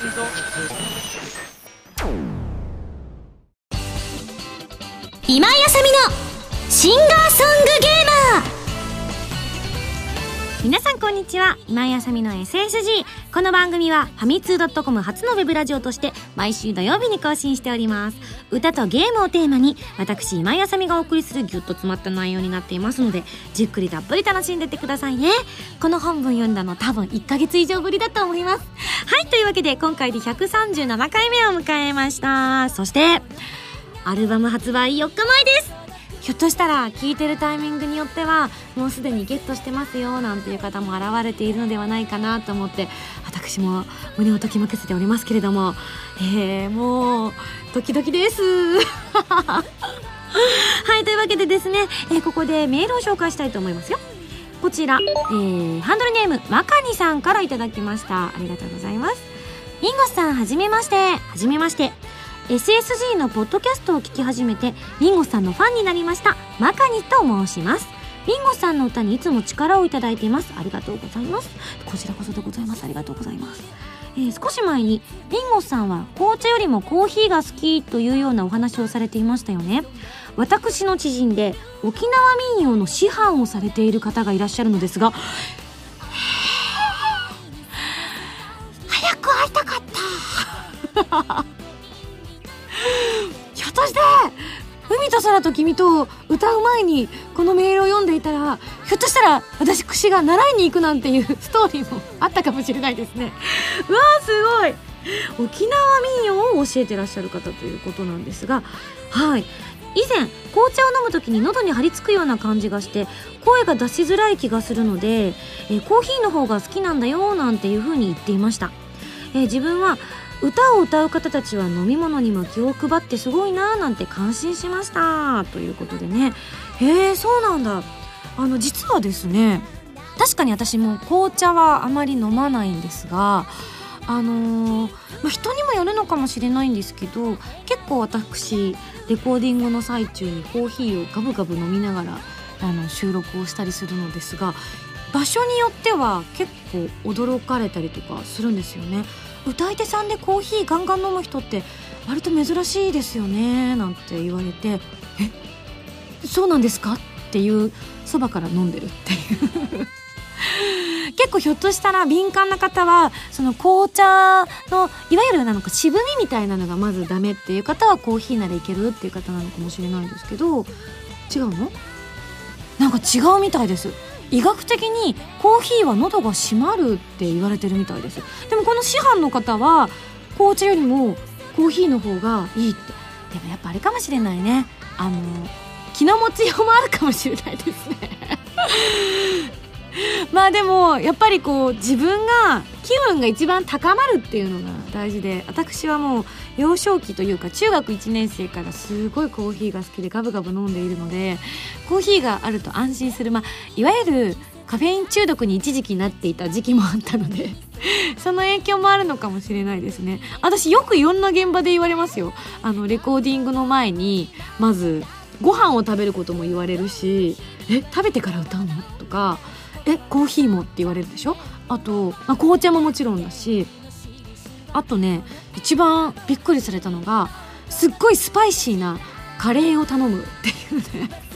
今井あさみのシンガーソングゲーマー。皆さんこんにちは。今井あさみの SSG この番組はファミツー .com 初のウェブラジオとして毎週土曜日に更新しております。歌とゲームをテーマに私今井あさみがお送りするギュッと詰まった内容になっていますのでじっくりたっぷり楽しんでってくださいね。この本文読んだの多分1ヶ月以上ぶりだと思います。はいというわけで今回で137回目を迎えました。そしてアルバム発売4日前です。ひょっとしたら聞いてるタイミングによってはもうすでにゲットしてますよなんていう方も現れているのではないかなと思って私も胸をときめかせておりますけれどもえー、もうドキドキです。はいというわけでですね、えー、ここでメールを紹介したいと思いますよ。こちら、えー、ハンドルネームまかにさんからいただきました。ありがとうございます。ミンゴスさんはじめまして。はじめまして。SSG のポッドキャストを聞き始めてリンゴさんのファンになりました。マカニと申します。リンゴさんの歌にいつも力をいただいています。ありがとうございます。こちらこそでございます。ありがとうございます。えー、少し前にリンゴさんは紅茶よりもコーヒーが好きというようなお話をされていましたよね。私の知人で沖縄民謡の師範をされている方がいらっしゃるのですが早く会いたかった。ひょっとして海と空と君と歌う前にこのメールを読んでいたらひょっとしたら私串が習いに行くなんていう ストーリーもあったかもしれないですね。うわーすごい。沖縄民謡を教えてらっしゃる方ということなんですがはい。以前紅茶を飲む時に喉に張り付くような感じがして声が出しづらい気がするので、え、コーヒーの方が好きなんだよなんていうふうに言っていました、えー、自分は歌を歌う方たちは飲み物にも気を配ってすごいなーなんて感心しました。ということでね。へえそうなんだ。あの実はですね確かに私も紅茶はあまり飲まないんですがあのー、まあ、人にもよるのかもしれないんですけど結構私レコーディングの最中にコーヒーをガブガブ飲みながらあの収録をしたりするのですが場所によっては結構驚かれたりとかするんですよね。歌い手さんでコーヒーガンガン飲む人って割と珍しいですよねなんて言われてえそうなんですかっていうそばから飲んでるっていう。結構ひょっとしたら敏感な方はその紅茶のいわゆるなのか渋みみたいなのがまずダメっていう方はコーヒーならいけるっていう方なのかもしれないんですけど違うの？なんか違うみたいです。医学的にコーヒーは喉が締まるって言われてるみたいです。でもこの師範の方は紅茶よりもコーヒーの方がいいって。でもやっぱあれかもしれないね。あの気の持ちようもあるかもしれないですね。まあでもやっぱりこう自分が気分が一番高まるっていうのが大事で私はもう幼少期というか中学1年生からすごいコーヒーが好きでガブガブ飲んでいるのでコーヒーがあると安心する、まあ、いわゆるカフェイン中毒に一時期なっていた時期もあったので その影響もあるのかもしれないですね。私よくいろんな現場で言われますよ。あのレコーディングの前にまずご飯を食べることも言われるしえ食べてから歌うの？とかえコーヒーもって言われるでしょ？あと、まあ、紅茶ももちろんだしあとね一番びっくりされたのがすっごいスパイシーなカレーを頼むっていうね。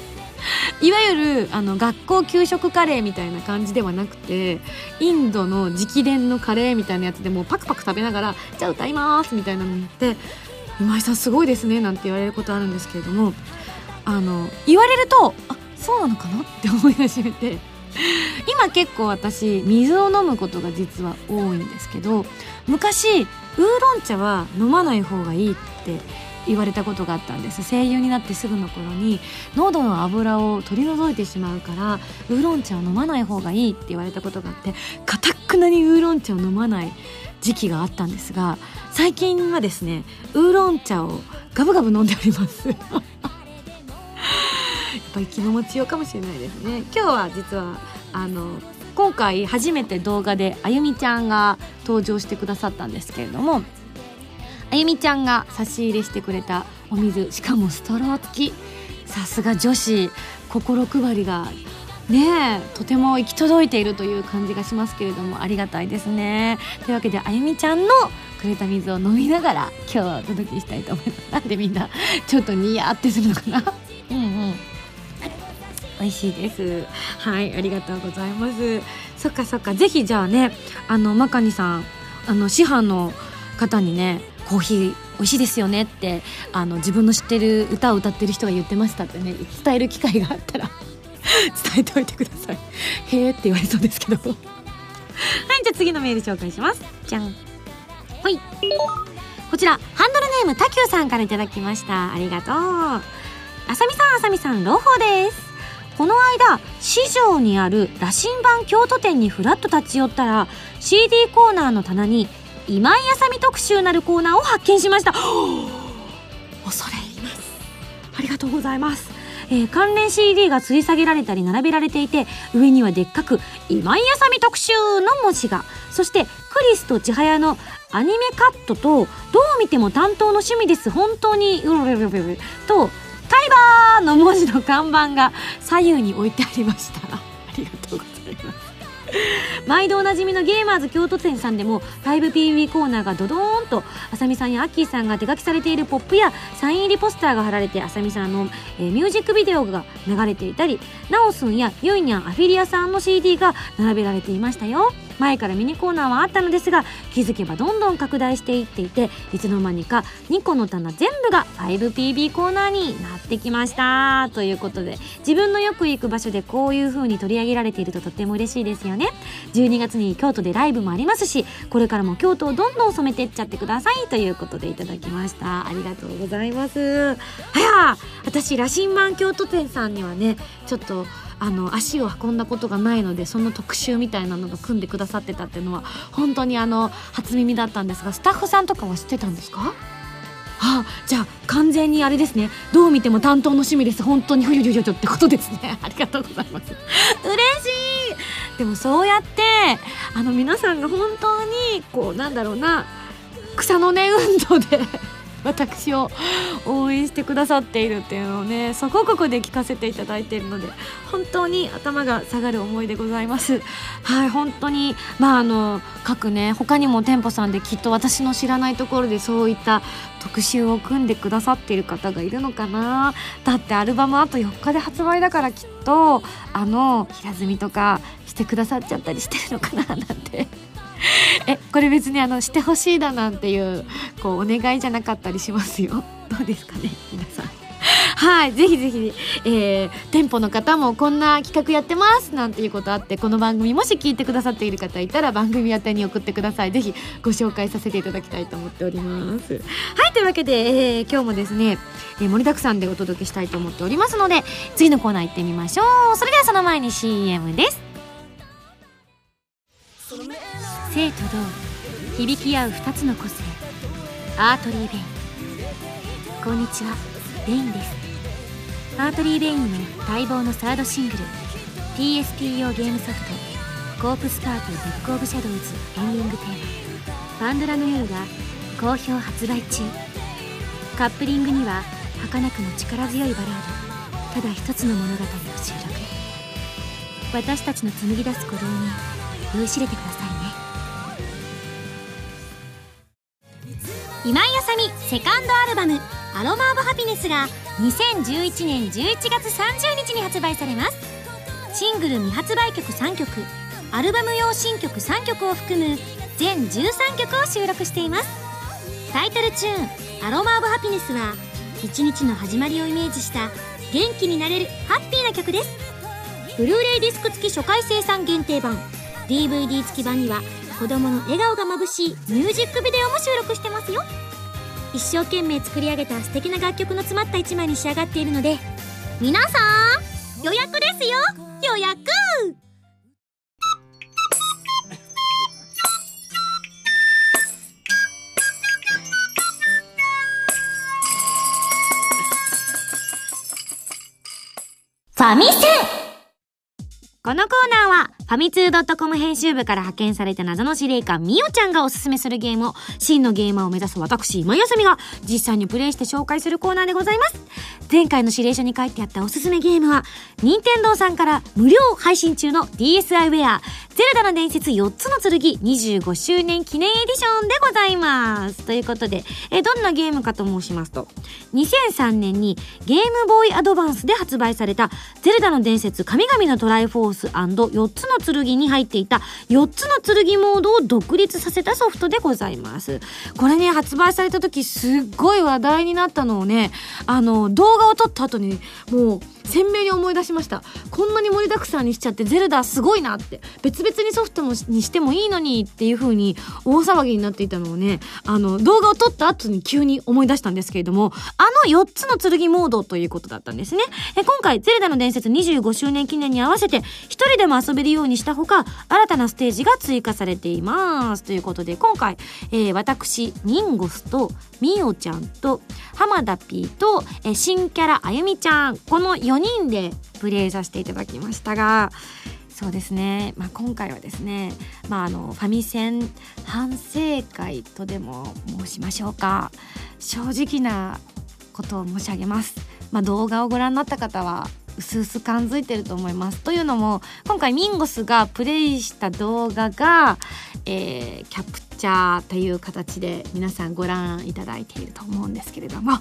いわゆるあの学校給食カレーみたいな感じではなくてインドの直伝のカレーみたいなやつでもうパクパク食べながら「じゃあ歌います」みたいなの言って「今井さんすごいですね」なんて言われることあるんですけれどもあの言われるとあそうなのかなって思い始めて今結構私水を飲むことが実は多いんですけど昔ウーロン茶は飲まない方がいいって言われたことがあったんです。声優になってすぐの頃に喉の油を取り除いてしまうからウーロン茶を飲まない方がいいって言われたことがあってかたくなにウーロン茶を飲まない時期があったんですが最近はですねウーロン茶をガブガブ飲んでおります。やっぱり気の持ちようかもしれないですね。今日は実はあの今回初めて動画であゆみちゃんが登場してくださったんですけれどもあゆみちゃんが差し入れしてくれたお水しかもストロー付き。さすが女子心配りがねえとても行き届いているという感じがしますけれどもありがたいですね。というわけであゆみちゃんのくれた水を飲みながら今日はお届けしたいと思います。なんでみんなちょっとニヤってするのかな？うんうん。美味しいです。はいありがとうございます。そっかそっか。ぜひじゃあねあのマカニさんあの師範の方にねコーヒー美味しいですよねってあの自分の知ってる歌を歌ってる人が言ってましたってね伝える機会があったら 伝えておいてください。へーって言われそうですけど。はいじゃあ次のメール紹介します。じゃん。はい。こちらハンドルネームたきゅうさんからいただきました。ありがとう。あさみさんあさみさん朗報です。この間市場にある羅針盤京都店にフラッと立ち寄ったら CD コーナーの棚に今井あさみ特集なるコーナーを発見しました。恐れ入ります。ありがとうございます。えー、関連 CD が吊り下げられたり並べられていて上にはでっかく「今井あさみ特集」の文字が。そしてクリスと千早のアニメカットとどう見ても担当の趣味です。本当に と「タイバー!」の文字の看板が左右に置いてありました。ありがとうございます 毎度おなじみのゲーマーズ京都店さんでもライブ PV コーナーがドドーンとあさみさんやアッキーさんが手書きされているポップやサイン入りポスターが貼られてあさみさんの、えー、ミュージックビデオが流れていたりなおすんやゆいにゃんアフィリアさんの CD が並べられていましたよ。前からミニコーナーはあったのですが気づけばどんどん拡大していっていていつの間にか2個の棚全部が 5PB コーナーになってきました。ということで自分のよく行く場所でこういう風に取り上げられているととっても嬉しいですよね。12月に京都でライブもありますしこれからも京都をどんどん染めていっちゃってください。ということでいただきました。ありがとうございます。はや私羅針盤京都店さんにはねちょっとあの足を運んだことがないのでその特集みたいなのが組んでくださってたっていうのは本当にあの初耳だったんですがスタッフさんとかは知ってたんですか？あじゃあ完全にあれですね。どう見ても担当の趣味です。本当にふゆゆゆってことですね。ありがとうございます。嬉しい。でもそうやってあの皆さんが本当にこうなんだろうな草の根運動で 私を応援してくださっているっていうのをねそこここで聞かせていただいているので本当に頭が下がる思いでございます。はい本当にまああの各ね他にも店舗さんできっと私の知らないところでそういった特集を組んでくださっている方がいるのかな。だってアルバムあと4日で発売だからきっとあの平積みとかしてくださっちゃったりしてるのかななんて。えこれ別にあのしてほしいだなんていうこうお願いじゃなかったりしますよ。どうですかね皆さん。はいぜひぜひ、えー、店舗の方もこんな企画やってますなんていうことあってこの番組もし聞いてくださっている方いたら番組宛てに送ってください。ぜひご紹介させていただきたいと思っております。はいというわけで、えー、今日もですね、えー、盛りだくさんでお届けしたいと思っておりますので次のコーナー行ってみましょう。それではその前に CM です。静と動響き合う2つの個性。 ARTERY VEIN。こんにちはベインです。 ARTERY VEINの待望のサードシングル PSP 用ゲームソフト「コープスパーティーブック・オブ・シャドウズ」エンディングテーマ「パンドラの夜」が好評発売中。カップリングには儚くも力強いバラード。ただ一つの物語を収録。私たちの紡ぎ出す鼓動に酔いしれてください。今井あさみセカンドアルバム「アロマ・オブ・ハピネス」が2011年11月30日に発売されます。シングル未発売曲3曲アルバム用新曲3曲を含む全13曲を収録しています。タイトルチューン「アロマ・オブ・ハピネス」は一日の始まりをイメージした元気になれるハッピーな曲です。ブルーレイディスク付き初回生産限定版 DVD 付き版には子供の笑顔がまぶしいミュージックビデオも収録してますよ。一生懸命作り上げた素敵な楽曲の詰まった一枚に仕上がっているので皆さん予約ですよ。予約。ファミセこのコーナーはファミツー .com 編集部から派遣された謎の司令官みおちゃんがおすすめするゲームを真のゲーマーを目指す私今休みが実際にプレイして紹介するコーナーでございます。前回の指令書に書いてあったおすすめゲームは任天堂さんから無料配信中の DSi ウェアゼルダの伝説4つの剣25周年記念エディションでございます。ということでえどんなゲームかと申しますと2003年にゲームボーイアドバンスで発売されたゼルダの伝説神々のトライフォース &4 つの剣に入っていた4つの剣モードを独立させたソフトでございます。これね発売された時すっごい話題になったのをねあの動画を撮った後にもう鮮明に思い出しました。こんなに盛りだくさんにしちゃってゼルダすごいなって。別々にソフトもにしてもいいのにっていう風に大騒ぎになっていたのをねあの動画を撮った後に急に思い出したんですけれどもあの4つの剣モードということだったんですね。え今回ゼルダの伝説25周年記念に合わせて一人でも遊べるようにしたほか新たなステージが追加されています。ということで今回、えー、私ニンゴスとみおちゃんと浜田 P と、えー、新キャラあゆみちゃんこの4人でプレイさせていただきましたがそうですね、まあ、今回はですね、まあ、あのファミセン反省会とでも申しましょうか。正直なことを申し上げます、まあ、動画をご覧になった方はうすうす感づいてると思います。というのも今回ミンゴスがプレイした動画が、えー、キャプチャーという形で皆さんご覧いただいていると思うんですけれども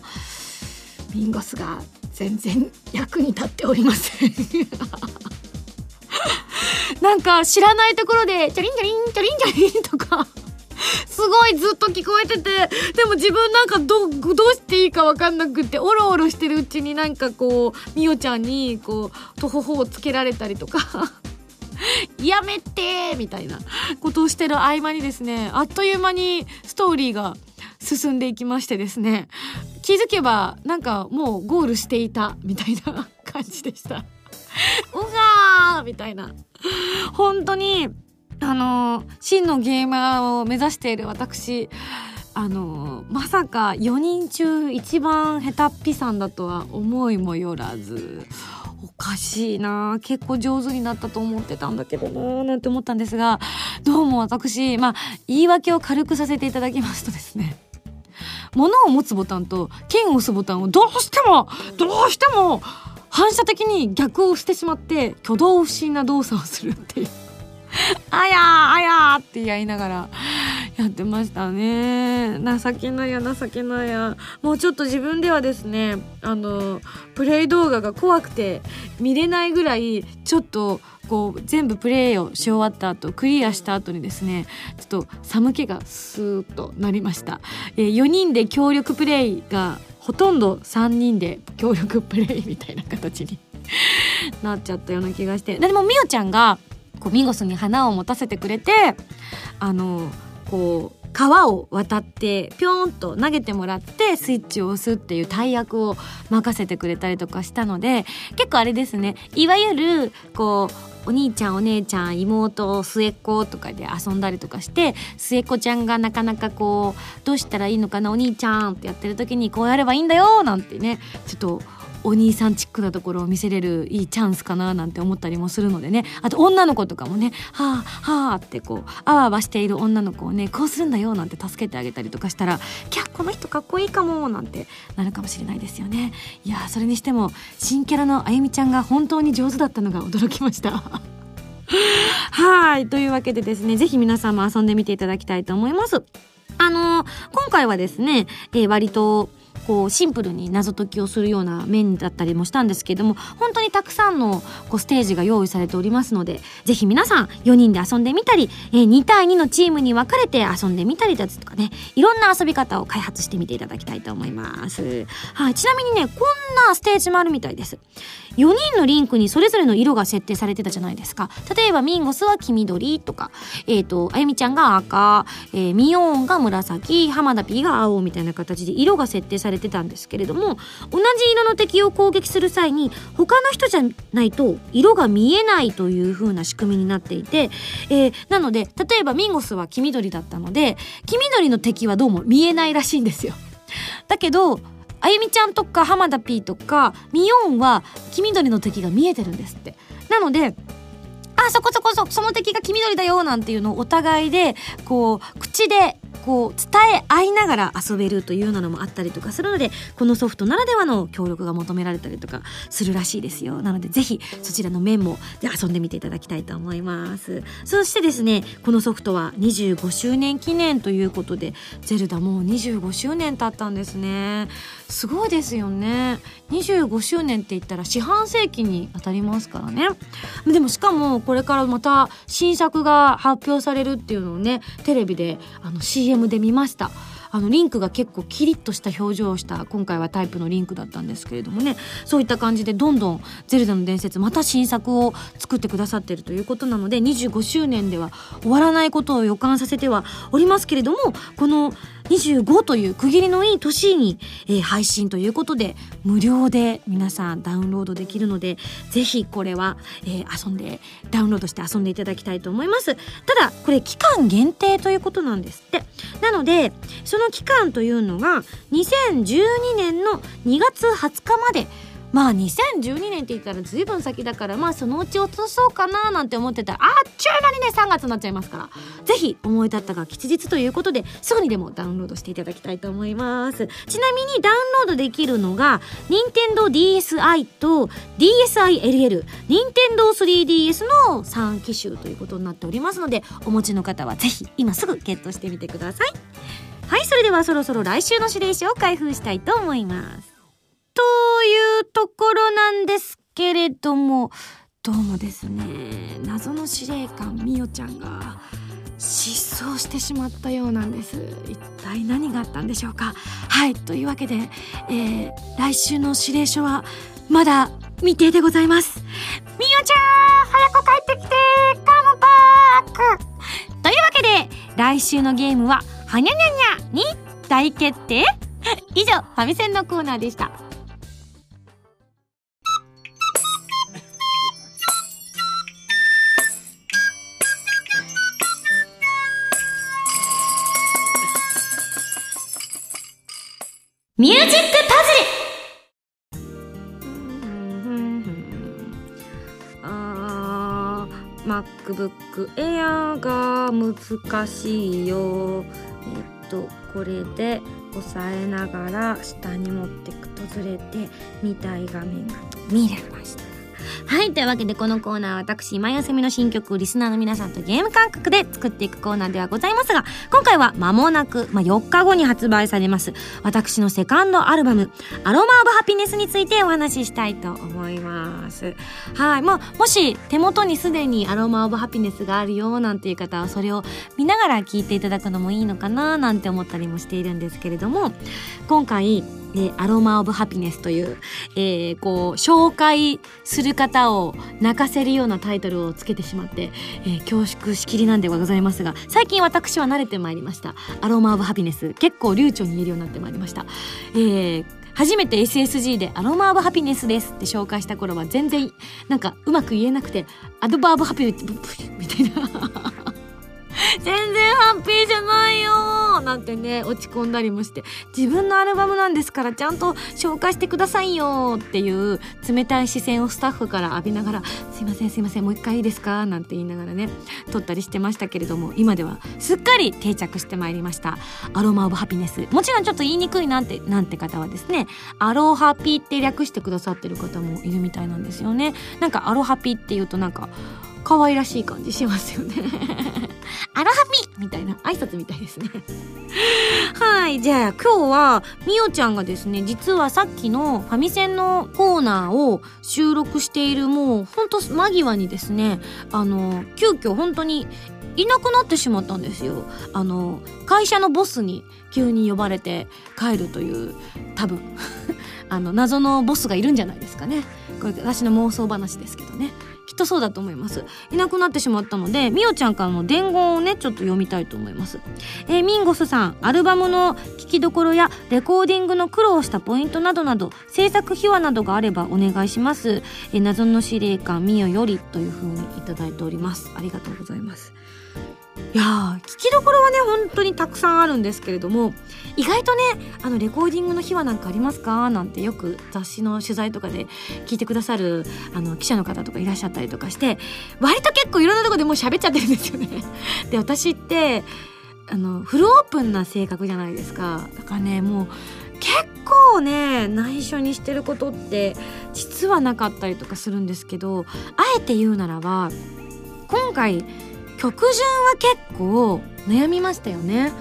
ミンゴスが全然役に立っておりません。なんか知らないところでチャリンチャリンチャリンチャリンとかすごいずっと聞こえててでも自分なんかどどうしていいか分かんなくておろおろしてるうちになんかこうみおちゃんにこうとほほをつけられたりとか やめてみたいなことをしてる合間にですねあっという間にストーリーが進んでいきましてですね気づけばなんかもうゴールしていたみたいな感じでした。うわーみたいな。本当にあの真のゲーマーを目指している私あのまさか4人中一番下手っぴさんだとは思いもよらずおかしいな結構上手になったと思ってたんだけどななんて思ったんですがどうも私まあ言い訳を軽くさせていただきますとですね物を持つボタンと剣を押すボタンをどうしてもどうしても反射的に逆を押してしまって挙動不審な動作をするっていう。あやーあやーってやりながらやってましたね。情けないや情けないや。もうちょっと自分ではですねあのプレイ動画が怖くて見れないぐらいちょっとこう全部プレイをし終わった後クリアした後にですねちょっと寒気がスーッとなりました、えー、4人で協力プレイがほとんど3人で協力プレイみたいな形に なっちゃったような気がして。でもみおちゃんがこうミンゴスに花を持たせてくれてあのこう川を渡ってぴょんと投げてもらってスイッチを押すっていう大役を任せてくれたりとかしたので結構あれですね。いわゆるこうお兄ちゃんお姉ちゃん妹末っ子とかで遊んだりとかして末っ子ちゃんがなかなかこうどうしたらいいのかなお兄ちゃんってやってる時にこうやればいいんだよなんてねちょっとお兄さんチックなところを見せれるいいチャンスかななんて思ったりもするのでね。あと女の子とかもねはあはあってこうあわあわしている女の子をねこうするんだよなんて助けてあげたりとかしたらキャこの人かっこいいかもなんてなるかもしれないですよね。いやそれにしても新キャラのあゆみちゃんが本当に上手だったのが驚きました。はいというわけでですね是非皆さんも遊んでみていただきたいと思います。あのー、今回はですね、えー、割とこうシンプルに謎解きをするような面だったりもしたんですけれども本当にたくさんのこうステージが用意されておりますのでぜひ皆さん4人で遊んでみたり、えー、2対2のチームに分かれて遊んでみたりだとかねいろんな遊び方を開発してみていただきたいと思います。はい、ちなみにねこんなステージもあるみたいです。4人のリンクにそれぞれの色が設定されてたじゃないですか。例えばミンゴスは黄緑とか、えっ、ー、と、あゆみちゃんが赤、えー、ミオーンが紫、浜田 P が青みたいな形で色が設定されてたんですけれども、同じ色の敵を攻撃する際に他の人じゃないと色が見えないという風な仕組みになっていて、えー、なので、例えばミンゴスは黄緑だったので、黄緑の敵はどうも見えないらしいんですよ。だけど、あゆみちゃんとか浜田 P とかミヨンは黄緑の敵が見えてるんですってなのであそこそこそその敵が黄緑だよなんていうのをお互いでこう口でこう伝え合いながら遊べるというようなのもあったりとかするのでこのソフトならではの協力が求められたりとかするらしいですよ。なのでぜひそちらの面もで遊んでみていただきたいと思います。そしてですねこのソフトは25周年記念ということでゼルダもう25周年経ったんですね。すごいですよね。25周年って言ったら四半世紀に当たりますからね。でもしかもこれからまた新作が発表されるっていうのをねテレビであの CM CM で見ました。あのリンクが結構キリッとした表情をした今回はタイプのリンクだったんですけれどもね。そういった感じでどんどん「ゼルダの伝説」また新作を作ってくださってるということなので25周年では終わらないことを予感させてはおりますけれどもこの25という区切りのいい年に、えー、配信ということで無料で皆さんダウンロードできるのでぜひこれは、えー、遊んでダウンロードして遊んでいただきたいと思います。ただこれ期間限定ということなんですって。なのでその期間というのが2012年の2月20日までまあ2012年って言ったら随分先だからまあそのうち落とそうかななんて思ってたらあっちゅう間にね3月になっちゃいますからぜひ思い立ったが吉日ということですぐにでもダウンロードしていただきたいと思います。ちなみにダウンロードできるのが任天堂 DSi と DSiLL 任天堂 3DS の3機種ということになっておりますのでお持ちの方はぜひ今すぐゲットしてみてください。はいそれではそろそろ来週の指令書を開封したいと思います。というところなんですけれどもどうもですね謎の司令官みおちゃんが失踪してしまったようなんです。一体何があったんでしょうか。はいというわけで、えー、来週の指令書はまだ未定でございます。みおちゃん早く帰ってきてカムバック。というわけで来週のゲームははにゃにゃにゃに大決定。以上ファミセンのコーナーでした。く。エアが難しいよ。えっとこれで押さえながら下に持ってくとずれて見たい画面が見れました。はい。というわけで、このコーナーは私、今休みの新曲をリスナーの皆さんとゲーム感覚で作っていくコーナーではございますが、今回は間もなく、まあ、4日後に発売されます、私のセカンドアルバム、アロマオブハピネスについてお話ししたいと思います。はい。まあ、もし手元にすでにアロマオブハピネスがあるよなんていう方は、それを見ながら聞いていただくのもいいのかななんて思ったりもしているんですけれども、今回、で、アロマオブハピネスという、えー、こう、紹介する方を泣かせるようなタイトルをつけてしまって、えー、恐縮しきりなんではございますが、最近私は慣れてまいりました。アロマオブハピネス。結構流暢に言えるようになってまいりました。えー、初めて SSG でアロマーブハピネスですって紹介した頃は全然なんかうまく言えなくてアドバーブハピネスみたいな全然ハッピーじゃないよなんてね落ち込んだりもして。自分のアルバムなんですからちゃんと紹介してくださいよっていう冷たい視線をスタッフから浴びながら「すいませんすいませんもう一回いいですか?」なんて言いながらね撮ったりしてましたけれども今ではすっかり定着してまいりました。アロマオブハピネス。もちろんちょっと言いにくいなんてなんて方はですねアロハピって略してくださってる方もいるみたいなんですよね。なんかアロハピっていうとなんか可愛らしい感じしますよね。アロハピみたいな挨拶みたいですね。はいじゃあ今日はみおちゃんがですね実はさっきのファミセンのコーナーを収録しているもうほんと間際にですねあの急遽本当にいなくなってしまったんですよ。あの会社のボスに急に呼ばれて帰るという多分 あの謎のボスがいるんじゃないですかね。これ私の妄想話ですけどね。きっとそうだと思います。いなくなってしまったのでみおちゃんからの伝言をねちょっと読みたいと思います。えー、ミンゴスさんアルバムの聴きどころやレコーディングの苦労したポイントなどなど制作秘話などがあればお願いします。えー、謎の司令官みおよりというふうにいただいております。ありがとうございます。いやー聞きどころはね本当にたくさんあるんですけれども意外とねあのレコーディングの秘話なんかありますか？なんてよく雑誌の取材とかで聞いてくださるあの記者の方とかいらっしゃったりとかして割と結構いろんなとこでもう喋っちゃってるんですよね。で私ってあのフルオープンな性格じゃないですかだからねもう結構ね内緒にしてることって実はなかったりとかするんですけどあえて言うならば今回曲順は結構悩みましたよね。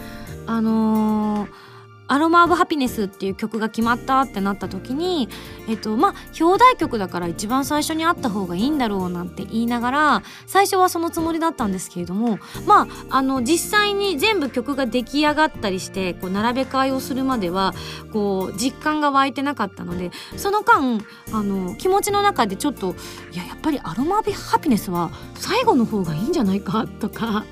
あのーアロマ・オブ・ハピネスっていう曲が決まったってなった時に、えっと、まあ、表題曲だから一番最初にあった方がいいんだろうなんて言いながら、最初はそのつもりだったんですけれども、まあ、あの、実際に全部曲が出来上がったりして、こう、並べ替えをするまでは、こう、実感が湧いてなかったので、その間、あの、気持ちの中でちょっと、いや、やっぱりアロマ・オブ・ハピネスは最後の方がいいんじゃないかとか、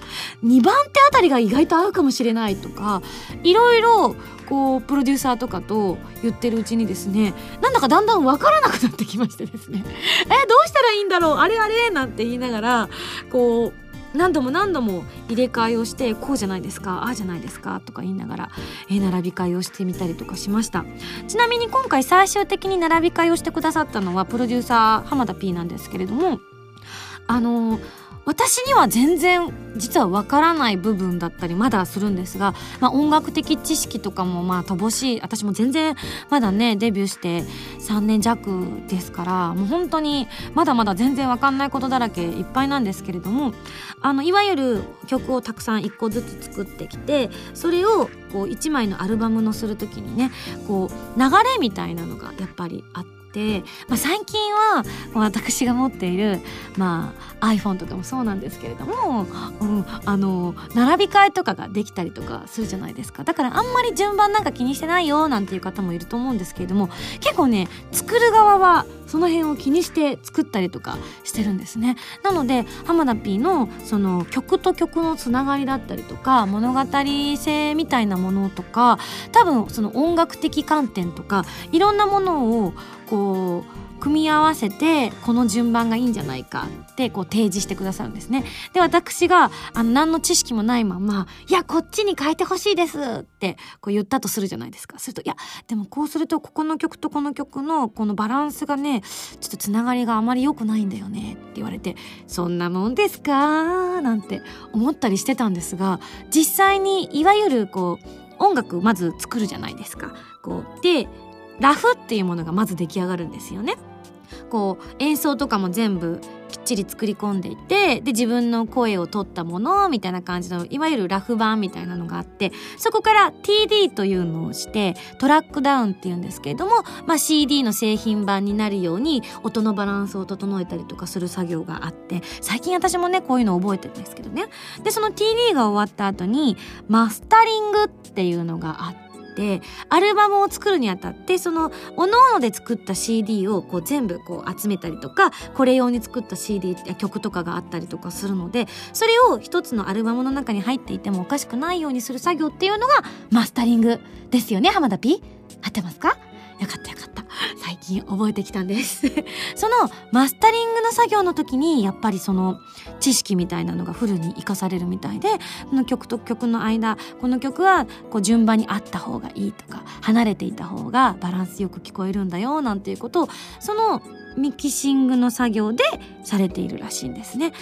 2番手あたりが意外と合うかもしれないとか、いろいろ、こうプロデューサーとかと言ってるうちにですねなんだかだんだん分からなくなってきましてですね。えどうしたらいいんだろう？あれあれ？なんて言いながらこう何度も何度も入れ替えをしてこうじゃないですかああじゃないですかとか言いながら、えー、並び替えをしてみたりとかしました。ちなみに今回最終的に並び替えをしてくださったのはプロデューサー浜田 P なんですけれどもあのー私には全然実はわからない部分だったりまだするんですが、まあ、音楽的知識とかもまあ乏しい私も全然まだねデビューして3年弱ですからもう本当にまだまだ全然わかんないことだらけいっぱいなんですけれどもあのいわゆる曲をたくさん1個ずつ作ってきてそれをこう1枚のアルバムのする時にねこう流れみたいなのがやっぱりあって。まあ、最近は私が持っている、まあ、iPhone とかもそうなんですけれども、うん、あの並び替えとかができたりとかするじゃないですか。だからあんまり順番なんか気にしてないよなんていう方もいると思うんですけれども結構ね作る側はその辺を気にして作ったりとかしてるんですね。なので浜田 P のその曲と曲のつながりだったりとか物語性みたいなものとか多分その音楽的観点とかいろんなものをこう組み合わせてこの順番がいいんじゃないかってこう提示してくださるんですね。で私があの何の知識もないまま「いやこっちに変えてほしいです」ってこう言ったとするじゃないですか。すると「いやでもこうするとここの曲とこの曲のこのバランスがねちょっとつながりがあまり良くないんだよね」って言われて「そんなもんですか?」なんて思ったりしてたんですが実際にいわゆるこう音楽まず作るじゃないですか。こうでラフっていうものがまず出来上がるんですよね。こう演奏とかも全部きっちり作り込んでいてで自分の声を取ったものみたいな感じのいわゆるラフ版みたいなのがあってそこから TD というのをしてトラックダウンっていうんですけれども、まあ、CD の製品版になるように音のバランスを整えたりとかする作業があって最近私もねこういうの覚えてるんですけどね。でその TD が終わった後にマスタリングっていうのがあってでアルバムを作るにあたってそのおのおので作った CD をこう全部こう集めたりとかこれ用に作った CD や曲とかがあったりとかするのでそれを一つのアルバムの中に入っていてもおかしくないようにする作業っていうのがマスタリングですよね浜田 P 合ってますか？よかったよかった最近覚えてきたんです そのマスタリングの作業の時にやっぱりその知識みたいなのがフルに活かされるみたいでこの曲と曲の間この曲はこう順番にあった方がいいとか離れていた方がバランスよく聞こえるんだよなんていうことをそのミキシングの作業でされているらしいんですね。で、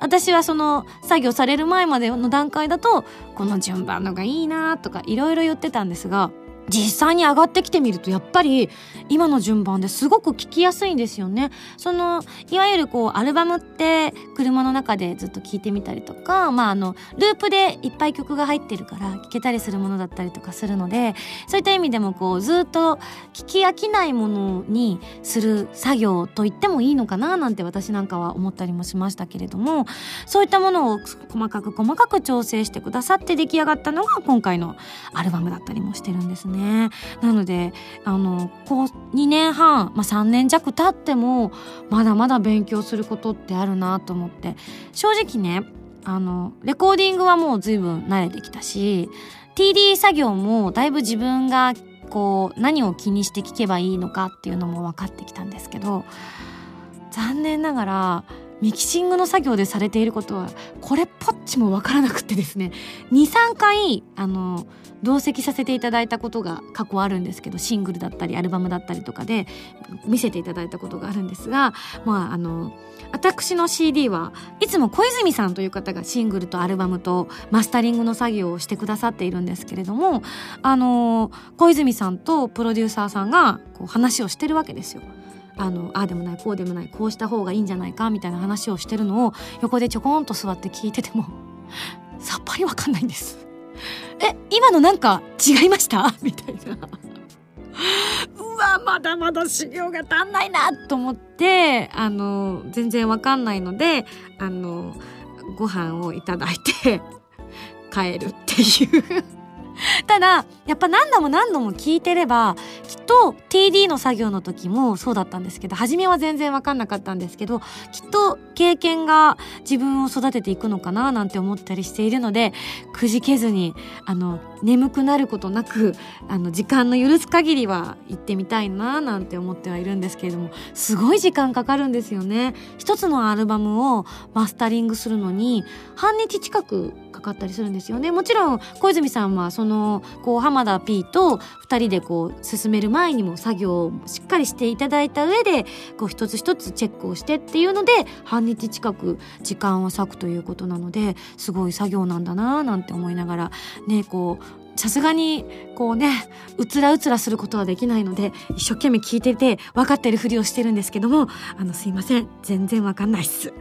私はその作業される前までの段階だと、この順番のがいいなとかいろいろ言ってたんですが、実際に上がってきてみるとやっぱり今の順番ですごく聞きやすいんですよね。そのいわゆるこうアルバムって車の中でずっと聴いてみたりとか、まあ、あのループでいっぱい曲が入ってるから聴けたりするものだったりとかするのでそういった意味でもこうずっと聞き飽きないものにする作業と言ってもいいのかななんて私なんかは思ったりもしましたけれどもそういったものを細かく細かく調整してくださって出来上がったのが今回のアルバムだったりもしてるんですね。ね。なので、あの、こう、2年半、まあ、3年弱経っても、まだまだ勉強することってあるなと思って、正直ね、あの、レコーディングはもう随分慣れてきたし、TD 作業もだいぶ自分がこう何を気にして聞けばいいのかっていうのも分かってきたんですけど残念ながらミキシングの作業でされていることはこれっぽっちも分からなくてですね 23回あの同席させていただいたことが過去あるんですけどシングルだったりアルバムだったりとかで見せていただいたことがあるんですがまああの私の CD はいつも小泉さんという方がシングルとアルバムとマスタリングの作業をしてくださっているんですけれどもあの小泉さんとプロデューサーさんがこう話をしてるわけですよ。あのあでもないこうでもないこうした方がいいんじゃないかみたいな話をしてるのを横でちょこんと座って聞いてても さっぱりわかんないんです。え今のなんか違いました？みたいな。うわまだまだ修行が足んないなと思ってあの全然わかんないのであのご飯をいただいて帰るっていう ただやっぱ何度も何度も聞いてればきっと TD の作業の時もそうだったんですけど初めは全然分かんなかったんですけどきっと経験が自分を育てていくのかななんて思ったりしているのでくじけずにあの眠くなることなくあの時間の許す限りは行ってみたいななんて思ってはいるんですけれどもすごい時間かかるんですよね。一つのアルバムをマスタリングするのに半日近くかかったりするんですよねもちろん小泉さんはそのこう浜田 P と2人でこう進める前にも作業をしっかりしていただいた上でこう一つ一つチェックをしてっていうので半日近く時間を割くということなのですごい作業なんだなーなんて思いながらねこうさすがにこうねうつらうつらすることはできないので一生懸命聞いてて分かってるふりをしてるんですけどもあのすいません全然分かんないっす。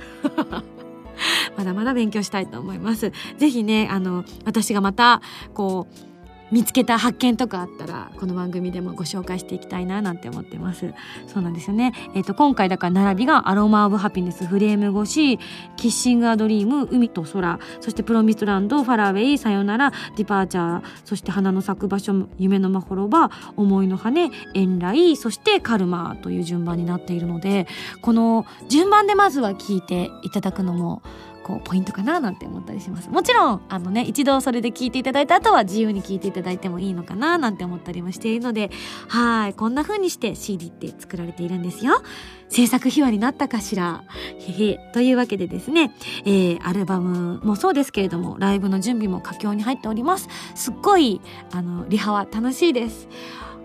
まだまだ勉強したいと思います。ぜひね、あの、私がまた、こう、見つけた発見とかあったらこの番組でもご紹介していきたいななんて思ってますそうなんですよねえっ、ー、と今回だから並びがアロマオブハピネスフレーム越しキッシングアドリーム海と空そしてプロミスランドファラウェイさよならディパーチャーそして花の咲く場所夢のまほろば思いの羽遠来そしてカルマという順番になっているのでこの順番でまずは聞いていただくのもこうポイントかななんて思ったりします。もちろんあのね一度それで聞いていただいた後は自由に聞いていただいてもいいのかななんて思ったりもしているのではいこんな風にして CD って作られているんですよ。制作秘話になったかしら？へへ。というわけでですね、えー、アルバムもそうですけれどもライブの準備も佳境に入っております。すっごいあのリハは楽しいです。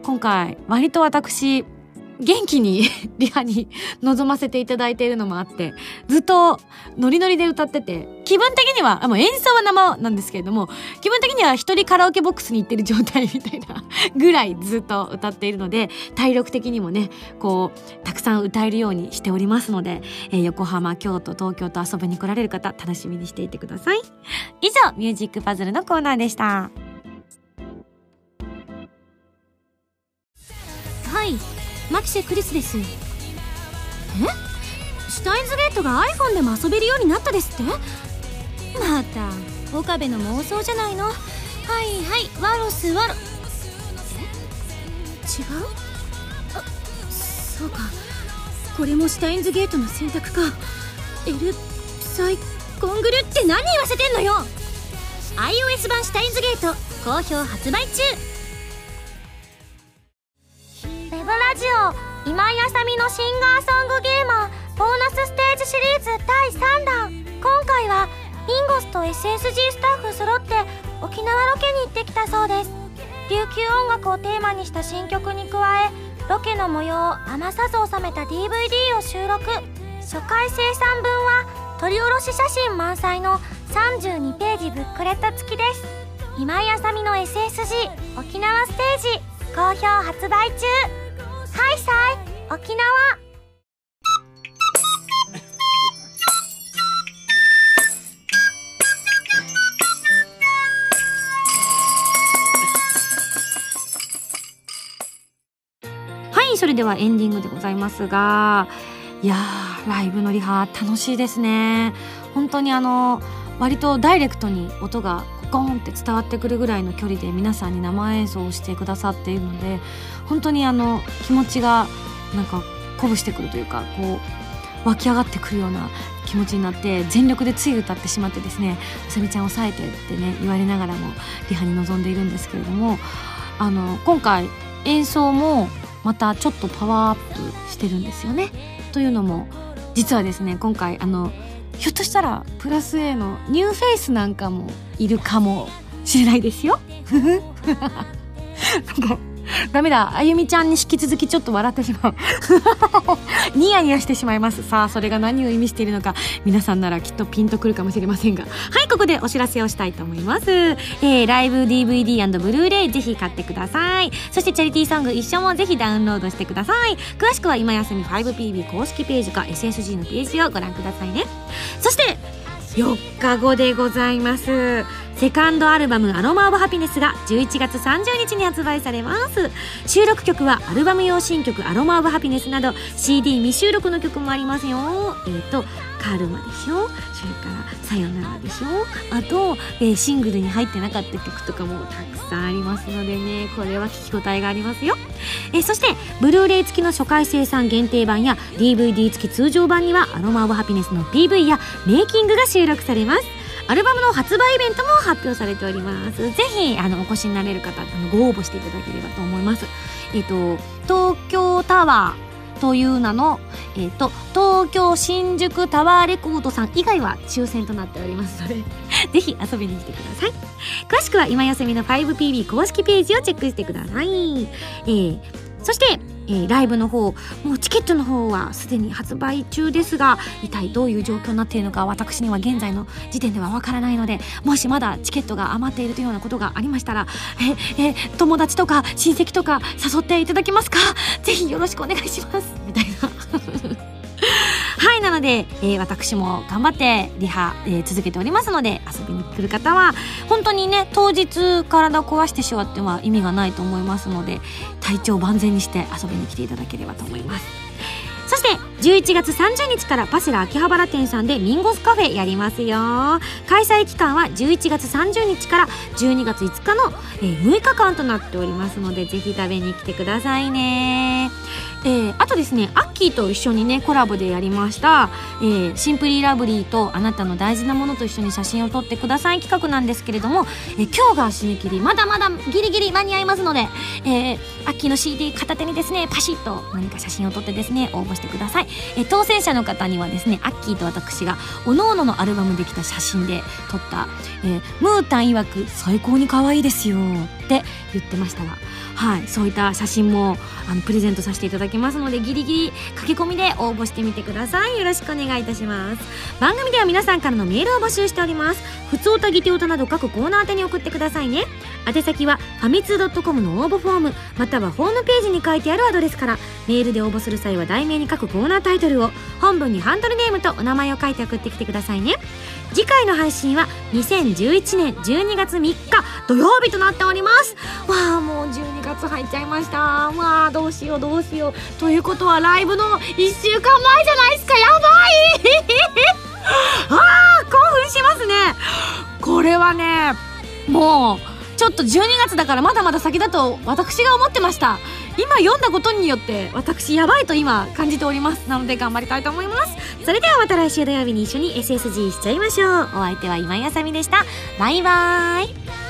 今回割と私元気に リハに臨ませていただいているのもあってずっとノリノリで歌ってて気分的にはもう演奏は生なんですけれども気分的には一人カラオケボックスに行ってる状態みたいな ぐらいずっと歌っているので体力的にもねこうたくさん歌えるようにしておりますので、えー、横浜京都東京と遊びに来られる方楽しみにしていてください。以上ミュージックパズルのコーナーでした。はい。マキシェ・クリスです。え？シュタインズゲートが iPhone でも遊べるようになったですって？また岡部の妄想じゃないの？はいはいワロスワロ。え？違う？あそうか。これもシュタインズゲートの選択か。エルサイコングルって何言わせてんのよ？iOS 版シュタインズゲート好評発売中。ラジオ今井あさみのシンガーソングゲーマーボーナスステージシリーズ第3弾。今回はインゴスと SSG スタッフ揃って沖縄ロケに行ってきたそうです。琉球音楽をテーマにした新曲に加えロケの模様を余さず収めた DVD を収録。初回生産分は撮り下ろし写真満載の32ページブックレット付きです。今井あさみの SSG 沖縄ステージ好評発売中。はいさい。沖縄。はいそれではエンディングでございますがいやライブのリハ楽しいですね。本当にあの割とダイレクトに音がゴーンって伝わってくるぐらいの距離で皆さんに生演奏をしてくださっているので本当にあの気持ちがなんか鼓舞してくるというかこう湧き上がってくるような気持ちになって全力でつい歌ってしまってですね「あさみちゃん抑えて」ってね言われながらもリハに臨んでいるんですけれどもあの今回演奏もまたちょっとパワーアップしてるんですよね。というのも実はですね今回あのひょっとしたらプラス A のニューフェイスなんかもいるかもしれないですよ。なんか ダメだ。あゆみちゃんに引き続きちょっと笑ってしまう。ニヤニヤしてしまいます。さあそれが何を意味しているのか。皆さんならきっとピンとくるかもしれませんが。はいここでお知らせをしたいと思います、えー、ライブ DVD& ブルーレイぜひ買ってください。そしてチャリティーソング一緒もぜひダウンロードしてください。詳しくは今休み 5PB 公式ページか SSG のページをご覧くださいね。そして4日後でございます。セカンドアルバム「アロマ・オブ・ハピネス」が11月30日に発売されます。収録曲はアルバム用新曲「アロマ・オブ・ハピネス」など CD 未収録の曲もありますよ。えっ、ー、と「カルマ」でしょ？それから「さよなら」でしょ？あと、えー、シングルに入ってなかった曲とかもたくさんありますのでね。これは聴き応えがありますよ。えー、そしてブルーレイ付きの初回生産限定版や DVD 付き通常版には「アロマ・オブ・ハピネス」の PV やメイキングが収録されます。アルバムの発売イベントも発表されております。ぜひあのお越しになれる方あのご応募していただければと思います。えっ、ー、と東京タワーという名の、えーと、東京新宿タワーレコードさん以外は抽選となっておりますので ぜひ遊びに来てください。詳しくは今休みの 5PB 公式ページをチェックしてください、えー、そしてえー、ライブの方もうチケットの方はすでに発売中ですが一体どういう状況になっているのか私には現在の時点ではわからないのでもしまだチケットが余っているというようなことがありましたらええ友達とか親戚とか誘っていただけますか？ぜひよろしくお願いします。みたいな。で、えー、私も頑張ってリハ、えー、続けておりますので遊びに来る方は本当にね当日体を壊してしまっては意味がないと思いますので体調万全にして遊びに来ていただければと思います。そして11月30日からパセラ秋葉原店さんでミンゴスカフェやりますよ。開催期間は11月30日から12月5日の、えー、6日間となっておりますのでぜひ食べに来てくださいね。えー、あとですねアッキーと一緒にねコラボでやりました、えー、シンプリーラブリーとあなたの大事なものと一緒に写真を撮ってください。企画なんですけれども、えー、今日が締め切りまだまだギリギリ間に合いますので、えー、アッキーの CD 片手にですねパシッと何か写真を撮ってですね応募してください、え、当選者の方にはですねアッキーと私がおのおののアルバムできた写真で撮った、え、ムータン曰く最高に可愛いですよって言ってましたがはい、そういった写真もあのプレゼントさせていただきますのでギリギリ駆け込みで応募してみてください。よろしくお願いいたします。番組では皆さんからのメールを募集しております。ふつおたぎておたなど各コーナー宛てに送ってくださいね。宛先はファミツー .com の応募フォームまたはホームページに書いてあるアドレスから。メールで応募する際は題名に書くコーナータイトルを本文にハンドルネームとお名前を書いて送ってきてくださいね。次回の配信は2011年12月3日土曜日となっております。わあもう12月入っちゃいました。わあどうしようどうしよう。ということはライブの1週間前じゃないですか。やばい。ああ興奮しますね。これはねもうちょっと12月だからまだまだ先だと私が思ってました。今読んだことによって私やばいと今感じております。なので頑張りたいと思います。それではまた来週土曜日に一緒に SSG しちゃいましょう。お相手は今井あさみでした。バイバーイ。